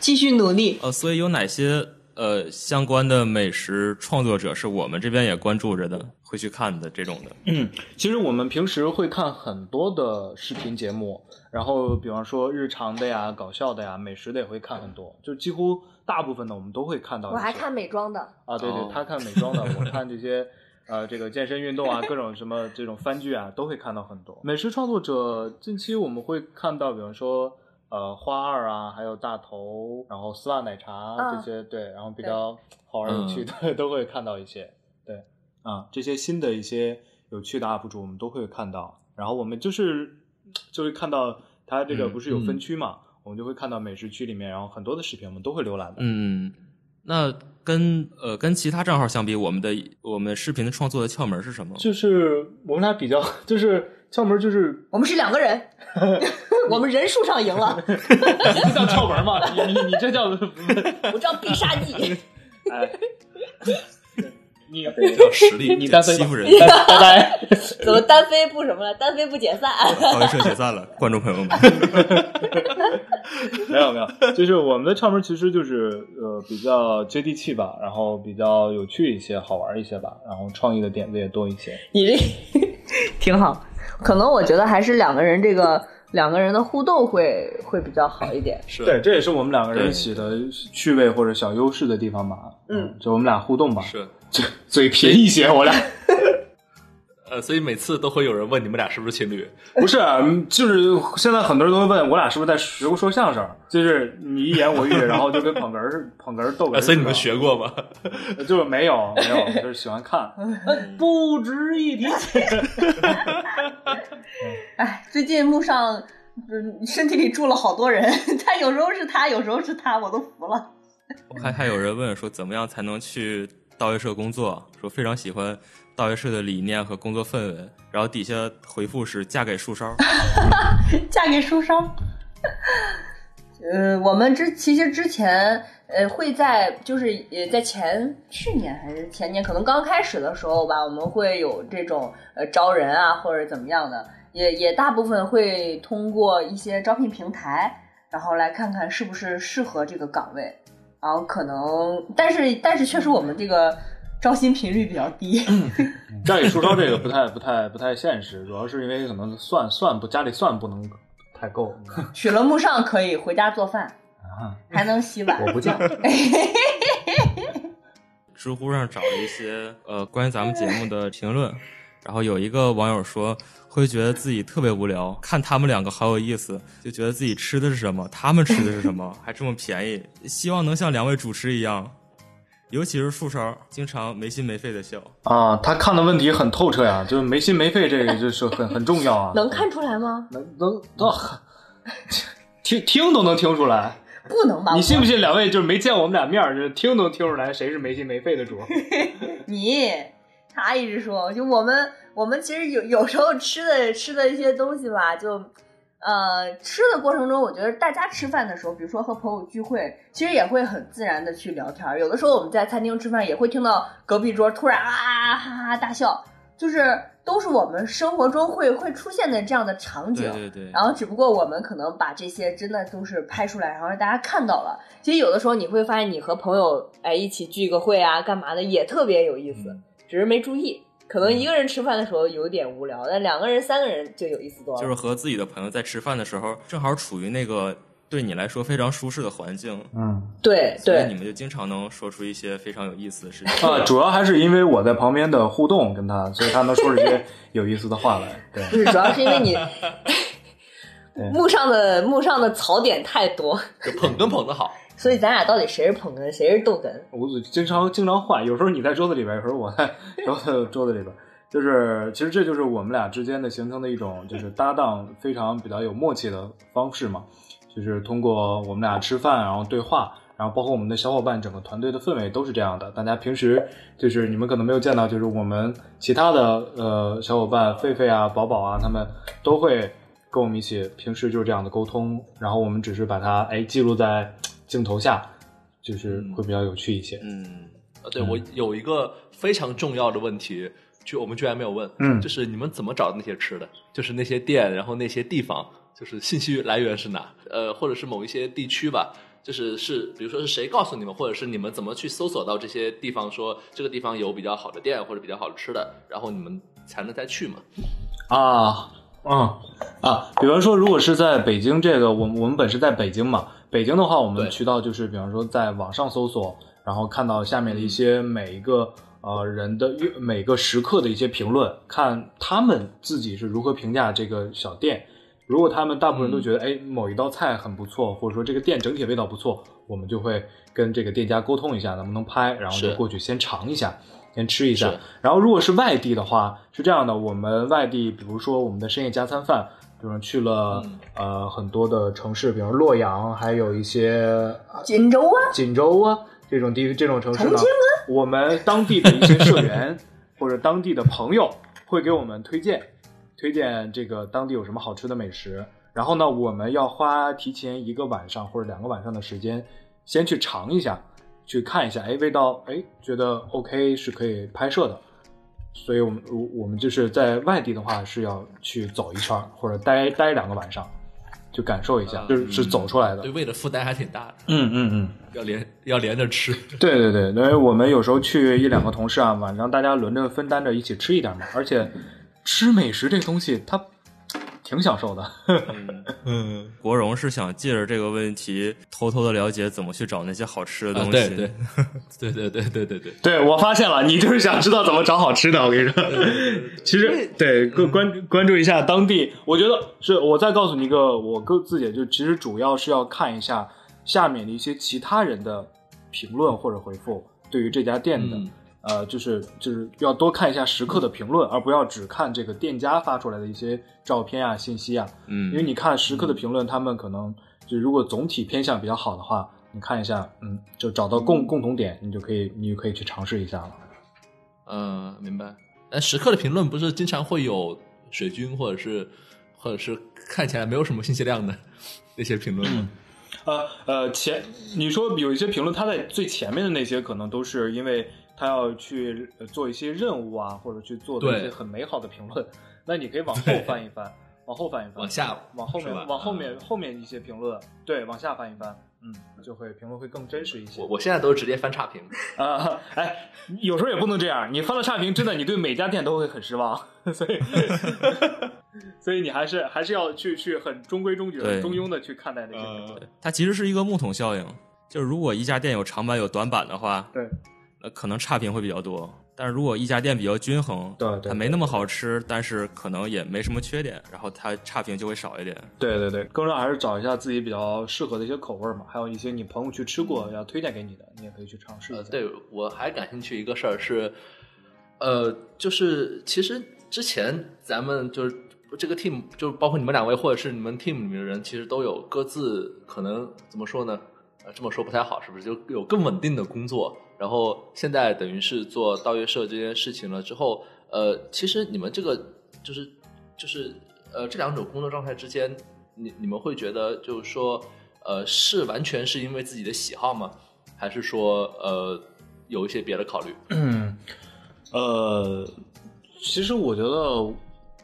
继续努力。呃，所以有哪些呃相关的美食创作者是我们这边也关注着的，会去看的这种的？嗯，其实我们平时会看很多的视频节目，然后比方说日常的呀、搞笑的呀、美食的也会看很多，就几乎大部分的我们都会看到。我还看美妆的，啊，对对哦，他看美妆的，我看这些呃这个健身运动啊，各种什么这种番剧啊，都会看到很多。美食创作者近期我们会看到，比方说呃花二啊，还有大头，然后丝袜奶茶嗯这些，对，然后比较好玩有趣的、都会看到一些，对啊，这些新的一些有趣的 UP 主我们都会看到，然后我们就是就会看到它这个嗯不是有分区嘛。我们就会看到美食区里面，然后很多的视频我们都会浏览的。嗯，那跟呃跟其他账号相比，我们的我们视频的创作的窍门是什么？就是我们俩比较，就是窍门就是我们是两个人，我们人数上赢了，这叫窍门吗？你你你这叫 我叫必杀技。哎，你。你单飞吧欺负人，拜拜拜。怎么单飞不什么了？单飞不解散？好社解散了，观众朋友们。没有没有，就是我们的唱门其实就是呃比较接地气吧，然后比较有趣一些，好玩一些吧，然后创意的点子也多一些。你这 挺好，可能我觉得还是两个人这个两个人的互动会会比较好一点。是对，这也是我们两个人一起的趣味或者小优势的地方吧。嗯，就我们俩互动吧，是，嘴嘴贫一些，我俩。呃，所以每次都会有人问你们俩是不是情侣？不是，嗯就是现在很多人都会问我俩是不是在学过说相声，就是你一言我一语，然后就跟捧哏儿捧哏儿逗哏所以你们学过吗？就是没有没有，就是喜欢看，不值一提。哎，最近木上嗯身体里住了好多人，他有时候是他，有时候是他，我都服了。我看还有人问说，怎么样才能去道义社工作？说非常喜欢大学社的理念和工作氛围。然后底下回复是嫁给树梢。嫁给树梢。呃，我们之其实之前呃会在就是呃在前去年还是前年，可能刚开始的时候吧，我们会有这种呃招人啊或者怎么样的，也也大部分会通过一些招聘平台，然后来看看是不是适合这个岗位，然后可能但是但是确实我们这个招新频率比较低，家里出招这个不太不太不太现实，主要是因为可能蒜蒜不家里蒜不能太够 娶了木上可以回家做饭。啊还能洗碗。我不犟。知乎上找了一些呃关于咱们节目的评论，然后有一个网友说会觉得自己特别无聊，看他们两个好有意思，就觉得自己吃的是什么，他们吃的是什么，还这么便宜，希望能像两位主持一样，尤其是树梢，经常没心没肺的笑。啊，他看的问题很透彻呀，就是没心没肺这个就是很很重要啊。能看出来吗？能能都听听都能听出来。不能吧？你信不信？两位就是没见我们俩面儿，就是听都听出来谁是没心没肺的主。你，他一直说，就我们我们其实有有时候吃的吃的一些东西吧，就呃吃的过程中，我觉得大家吃饭的时候，比如说和朋友聚会，其实也会很自然的去聊天。有的时候我们在餐厅吃饭，也会听到隔壁桌突然啊哈哈大笑，就是都是我们生活中会会出现的这样的场景。对对对。然后只不过我们可能把这些真的都是拍出来，然后让大家看到了。其实有的时候你会发现，你和朋友哎一起聚个会啊，干嘛的也特别有意思，嗯只是没注意。可能一个人吃饭的时候有点无聊，但两个人、三个人就有意思多了。就是和自己的朋友在吃饭的时候，正好处于那个对你来说非常舒适的环境，嗯对对，所以你们就经常能说出一些非常有意思的事情。啊，主要还是因为我在旁边的互动跟他，所以他能说出一些 有意思的话来。对，不是主要是因为你 对 幕上的幕上的槽点太多，就捧哏捧的好，所以咱俩到底谁是捧哏，谁是逗哏？我经常经常换，有时候你在桌子里边，有时候我在 桌子桌子里边。就是，其实这就是我们俩之间的形成的一种，就是搭档非常比较有默契的方式嘛。就是通过我们俩吃饭，然后对话，然后包括我们的小伙伴，整个团队的氛围都是这样的。大家平时就是你们可能没有见到，就是我们其他的呃小伙伴，狒狒啊、宝宝啊，他们都会跟我们一起，平时就是这样的沟通。然后我们只是把它哎记录在镜头下，就是会比较有趣一些。嗯，呃，对我有一个非常重要的问题，就我们居然没有问，嗯就是你们怎么找那些吃的？就是那些店，然后那些地方，就是信息来源是哪？呃，或者是某一些地区吧，就是是，比如说是谁告诉你们，或者是你们怎么去搜索到这些地方，说这个地方有比较好的店或者比较好的吃的，然后你们才能再去嘛？啊，嗯啊，比方说，如果是在北京，这个我我们本是在北京嘛，北京的话，我们渠道就是，比方说在网上搜索，然后看到下面的一些每一个呃人的每个食客的一些评论，看他们自己是如何评价这个小店。如果他们大部分人都觉得，哎，某一道菜很不错，或者说这个店整体味道不错，我们就会跟这个店家沟通一下，能不能拍，然后就过去先尝一下，先吃一下。然后如果是外地的话，是这样的，我们外地，比如说我们的深夜加餐饭，比如去了、嗯呃很多的城市，比如洛阳，还有一些锦州啊，锦州啊这种地这种城市呢，我们当地的一些社员或者当地的朋友会给我们推荐，推荐这个当地有什么好吃的美食。然后呢，我们要花提前一个晚上或者两个晚上的时间，先去尝一下，去看一下，哎，味道，哎，觉得 OK 是可以拍摄的。所以我们我我们就是在外地的话是要去走一圈儿或者待待两个晚上，就感受一下，就是是走出来的对。胃的负担还挺大的，嗯嗯嗯。要连要连着吃。对对对，因为我们有时候去一两个同事啊，晚上大家轮着分担着一起吃一点嘛，而且吃美食这东西它挺享受的。呵嗯。国荣是想借着这个问题偷偷的了解怎么去找那些好吃的东西。对对。对对对对对。对我发现了你就是想知道怎么找好吃的我跟你说。其实对关关关注一下当地。我觉得是我再告诉你一个我个自己就其实主要是要看一下下面的一些其他人的评论或者回复对于这家店的呃，就是就是要多看一下食客的评论，而不要只看这个店家发出来的一些照片啊、信息啊。嗯，因为你看食客的评论，他们可能就如果总体偏向比较好的话，你看一下，嗯，就找到共共同点，你就可以你就可以去尝试一下了。嗯，明白。但食客的评论不是经常会有水军，或者是或者是看起来没有什么信息量的那些评论吗？呃呃，前你说有一些评论，它在最前面的那些，可能都是因为他要去呃做一些任务啊，或者去做的一些很美好的评论。那你可以往后翻一翻，往后翻一翻，往下往后面往后面后面一些评论，对，往下翻一翻，嗯，就会评论会更真实一些我。我现在都是直接翻差评。啊，哎，有时候也不能这样，你翻了差评，真的你对每家店都会很失望，所以所以你还是还是要去去很中规中矩、很中庸的去看待那些呃评论。它其实是一个木桶效应，就是如果一家店有长板有短板的话，对，那可能差评会比较多。但是如果一家店比较均衡，对对它没那么好吃，但是可能也没什么缺点，然后它差评就会少一点。对对对，更重要还是找一下自己比较适合的一些口味嘛，还有一些你朋友去吃过要推荐给你的，你也可以去尝试一呃，对我还感兴趣一个事儿是，呃，就是其实之前咱们就是这个 team，就是包括你们两位或者是你们 team 里面的人，其实都有各自可能怎么说呢？呃，这么说不太好，是不是？就有更稳定的工作，然后现在等于是做盗月社这件事情了之后，呃，其实你们这个就是就是呃这两种工作状态之间，你你们会觉得就是说，呃，是完全是因为自己的喜好吗？还是说呃有一些别的考虑？嗯，呃，其实我觉得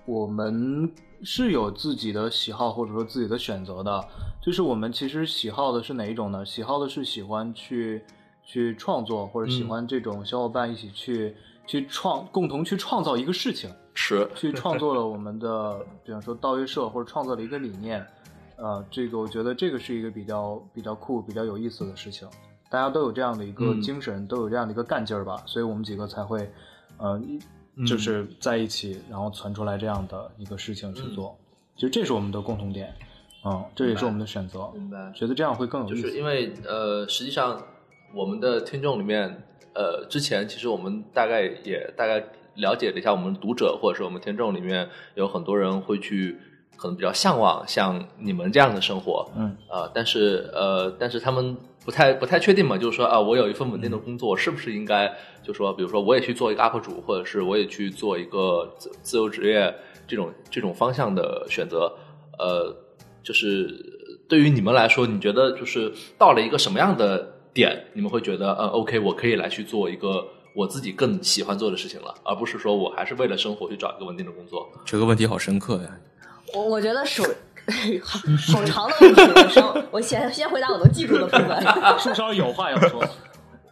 我们是有自己的喜好或者说自己的选择的。就是我们其实喜好的是哪一种呢？喜好的是喜欢去去创作，或者喜欢这种小伙伴一起去、去创共同去创造一个事情。是去创作了我们的，比方说道乐社，或者创作了一个理念，呃，这个我觉得这个是一个比较比较酷、比较有意思的事情。大家都有这样的一个嗯精神，都有这样的一个干劲儿吧，所以我们几个才会，呃，就是在一起，然后传出来这样的一个事情去做。其实这是我们的共同点，嗯，这也是我们的选择，明白。觉得这样会更有就意思。是因为呃，实际上我们的听众里面，呃，之前其实我们大概也大概了解了一下，我们读者或者是我们听众里面有很多人会去可能比较向往像你们这样的生活，嗯，呃，但是呃，但是他们不太不太确定嘛，就是说啊，我有一份稳定的工作，我是不是应该就说，比如说我也去做一个 UP 主，或者是我也去做一个自自由职业这种这种方向的选择，呃，就是对于你们来说，你觉得就是到了一个什么样的点，你们会觉得呃，OK，我可以来去做一个我自己更喜欢做的事情了，而不是说我还是为了生活去找一个稳定的工作。这个问题好深刻呀！我我觉得首好 好长的问题，我先我先先回答我能记住的部分。树梢有话要说，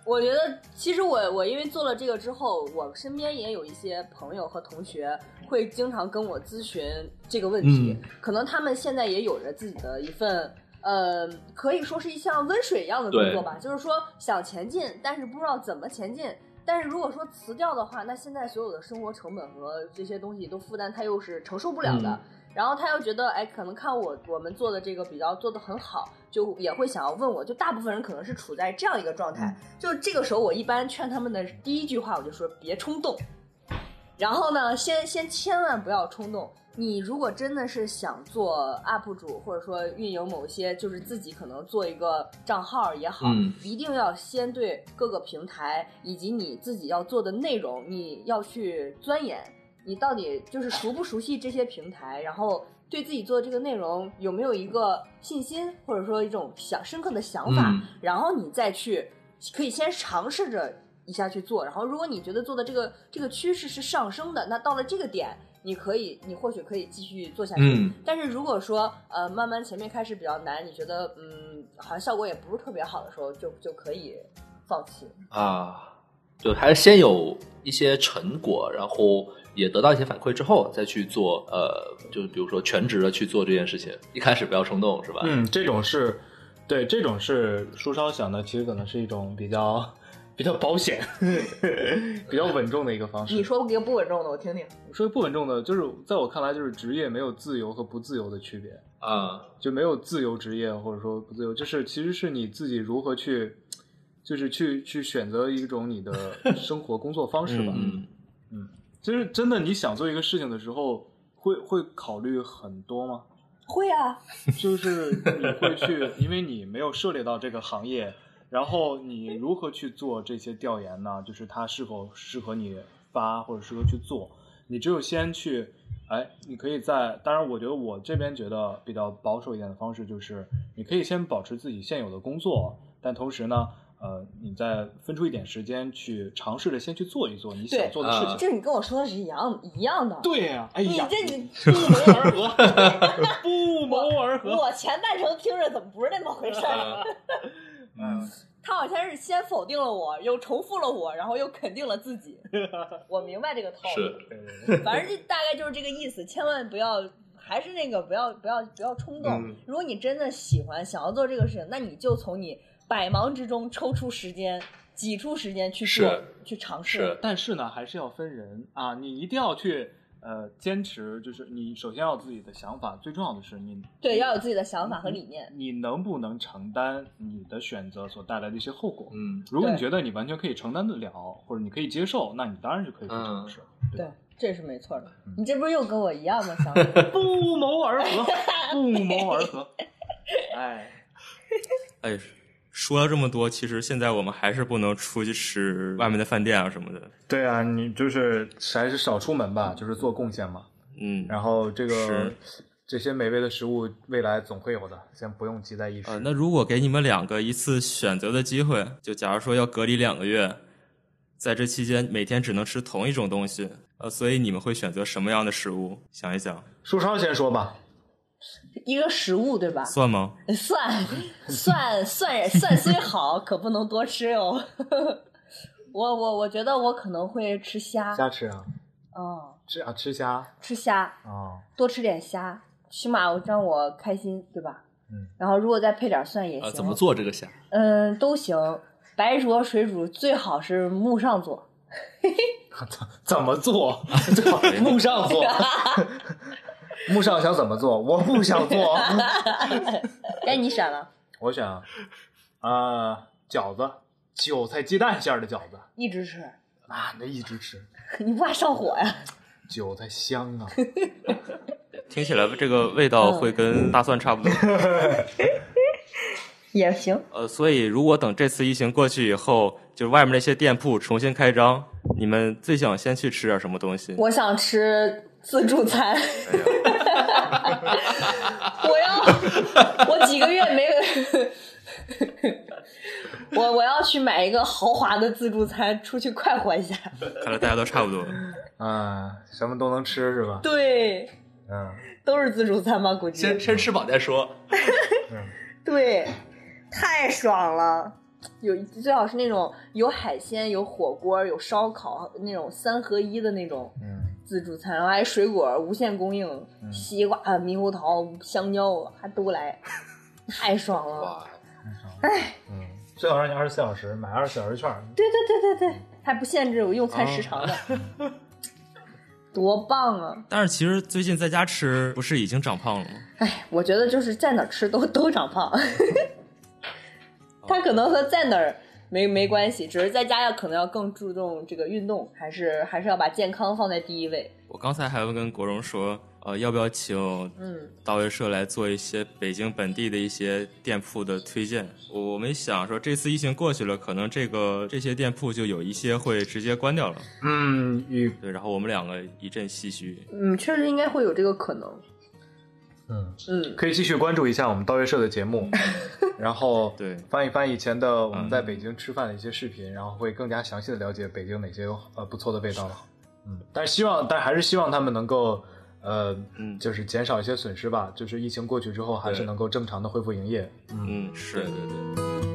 我觉得其实我我因为做了这个之后，我身边也有一些朋友和同学会经常跟我咨询这个问题，可能他们现在也有着自己的一份。呃，可以说是一项温水一样的工作吧，就是说想前进，但是不知道怎么前进。但是如果说辞掉的话，那现在所有的生活成本和这些东西都负担他又是承受不了的。嗯然后他又觉得，哎，可能看我我们做的这个比较做的很好，就也会想要问我。就大部分人可能是处在这样一个状态，就这个时候我一般劝他们的第一句话，我就说别冲动。然后呢，先先千万不要冲动。你如果真的是想做 UP 主，或者说运营某些，就是自己可能做一个账号也好，嗯一定要先对各个平台以及你自己要做的内容，你要去钻研。你到底就是熟不熟悉这些平台，然后对自己做这个内容有没有一个信心，或者说一种想深刻的想法，嗯然后你再去可以先尝试着一下去做，然后如果你觉得做的这个这个趋势是上升的，那到了这个点，你可以你或许可以继续做下去。嗯但是如果说呃慢慢前面开始比较难，你觉得嗯好像效果也不是特别好的时候，就就可以放弃。啊，就还是先有一些成果，然后也得到一些反馈之后，再去做呃，就比如说全职的去做这件事情，一开始不要冲动，是吧？嗯，这种是，对，这种是书烧想的，其实可能是一种比较比较保险 比较稳重的一个方式。你说一个不稳重的，我听听。说不稳重的，就是在我看来，就是职业没有自由和不自由的区别，啊，就没有自由职业或者说不自由，就是其实是你自己如何去，就是去去选择一种你的 生活工作方式吧。嗯就是真的你想做一个事情的时候，会会考虑很多吗？会啊，就是你会去，因为你没有涉猎到这个行业，然后你如何去做这些调研呢？就是它是否适合你发或者适合去做？你只有先去，哎，你可以在，当然，我觉得我这边觉得比较保守一点的方式就是，你可以先保持自己现有的工作，但同时呢，呃，你再分出一点时间去尝试着先去做一做你想做的事情。这你跟我说的是一样一样的。对呀、哎你呀，这你 不谋而合，不谋而合。我前半程听着怎么不是那么回事儿？嗯，他好像是先否定了我，又重复了我，然后又肯定了自己。我明白这个套路，是对对对反正这大概就是这个意思，千万不要。还是那个，不要不要不要冲动。嗯如果你真的喜欢，想要做这个事情，那你就从你百忙之中抽出时间，挤出时间去做，去尝试。是但是呢，还是要分人啊，你一定要去呃坚持，就是你首先要有自己的想法，最重要的是你对，要有自己的想法和理念。你能不能承担你的选择所带来的一些后果？嗯，如果你觉得你完全可以承担得了，或者你可以接受，那你当然就可以去尝试。对，这是没错的。嗯你这不是又跟我一样吗？想法 不谋而合，不谋而合。哎，哎，说了这么多，其实现在我们还是不能出去吃外面的饭店啊什么的。对啊，你就是还是少出门吧，就是做贡献嘛。嗯，然后这个这些美味的食物，未来总会有的，先不用急在一时。呃，那如果给你们两个一次选择的机会，就假如说要隔离两个月，在这期间每天只能吃同一种东西，呃，所以你们会选择什么样的食物？想一想，舒超先说吧。一个食物对吧？蒜吗？蒜蒜蒜蒜虽好，可不能多吃哟。我我我觉得我可能会吃虾，虾吃啊，哦，吃啊吃虾吃虾，啊，多吃点虾，起码我让我开心，对吧？嗯。然后如果再配点蒜也行。呃，怎么？做这个虾？嗯，都行。白灼、水煮最好是木上做。怎怎么做？木上做，木少想怎么做？我不想做。该你选了，我选啊，呃，饺子，韭菜鸡蛋馅儿的饺子，一直吃，啊，那一直吃，你不怕上火呀？韭菜香啊。听起来这个味道会跟大蒜差不多。也行。呃，所以如果等这次疫情过去以后，就外面那些店铺重新开张，你们最想先去吃点什么东西？我想吃自助餐。我要，我几个月没有，我我要去买一个豪华的自助餐，出去快活一下。看来大家都差不多。啊，什么都能吃是吧？对，嗯都是自助餐吗？估计先先吃饱再说。嗯，对，太爽了。有最好是那种有海鲜、有火锅、有烧烤那种三合一的那种嗯，自助餐，然后还水果无限供应，西瓜、猕猴桃、香蕉还都来，太爽了。哇，嗯，最好让你二十四小时买二十四小时券。对对对对对，还不限制我用餐时长的，多棒啊！但是其实最近在家吃，不是已经长胖了吗？哎，我觉得就是在哪儿吃都都长胖，他可能和在哪儿没没关系，只是在家要可能要更注重这个运动，还是还是要把健康放在第一位。我刚才还问跟国荣说，呃，要不要请嗯，道乐社来做一些北京本地的一些店铺的推荐？我我没想说这次疫情过去了，可能这个这些店铺就有一些会直接关掉了。嗯，与对，然后我们两个一阵唏嘘。嗯，确实应该会有这个可能。嗯，嗯，可以继续关注一下我们道月社的节目，然后 对。翻一翻以前的我们在北京吃饭的一些视频，然后会更加详细的了解北京哪些有呃不错的味道了。嗯，但是希望，但还是希望他们能够呃，嗯。就是减少一些损失吧。就是疫情过去之后，还是能够正常的恢复营业。嗯，嗯，是。对对对。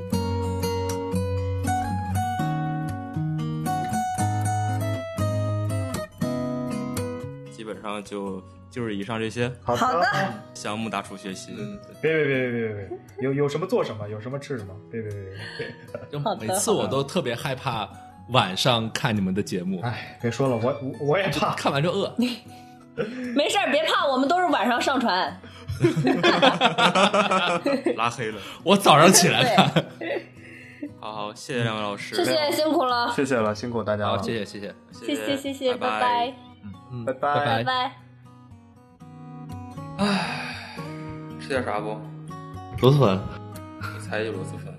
上就就是以上这些好好的，向穆大厨学习。嗯，别别别别别别别，有有什么做什么，有什么吃什么，别别别别 每次我都特别害怕晚上看你们的节目，哎，别说了，我我我也怕。看完就饿。没事儿，别怕，我们都是晚上上传。拉黑了。我早上起来看。好好，谢谢两位老师，谢谢，辛苦了，谢谢了，辛苦大家了。好，谢谢谢谢，谢谢谢谢，拜拜拜嗯，拜拜拜拜唉。吃点啥不？螺蛳粉。我猜就螺蛳粉。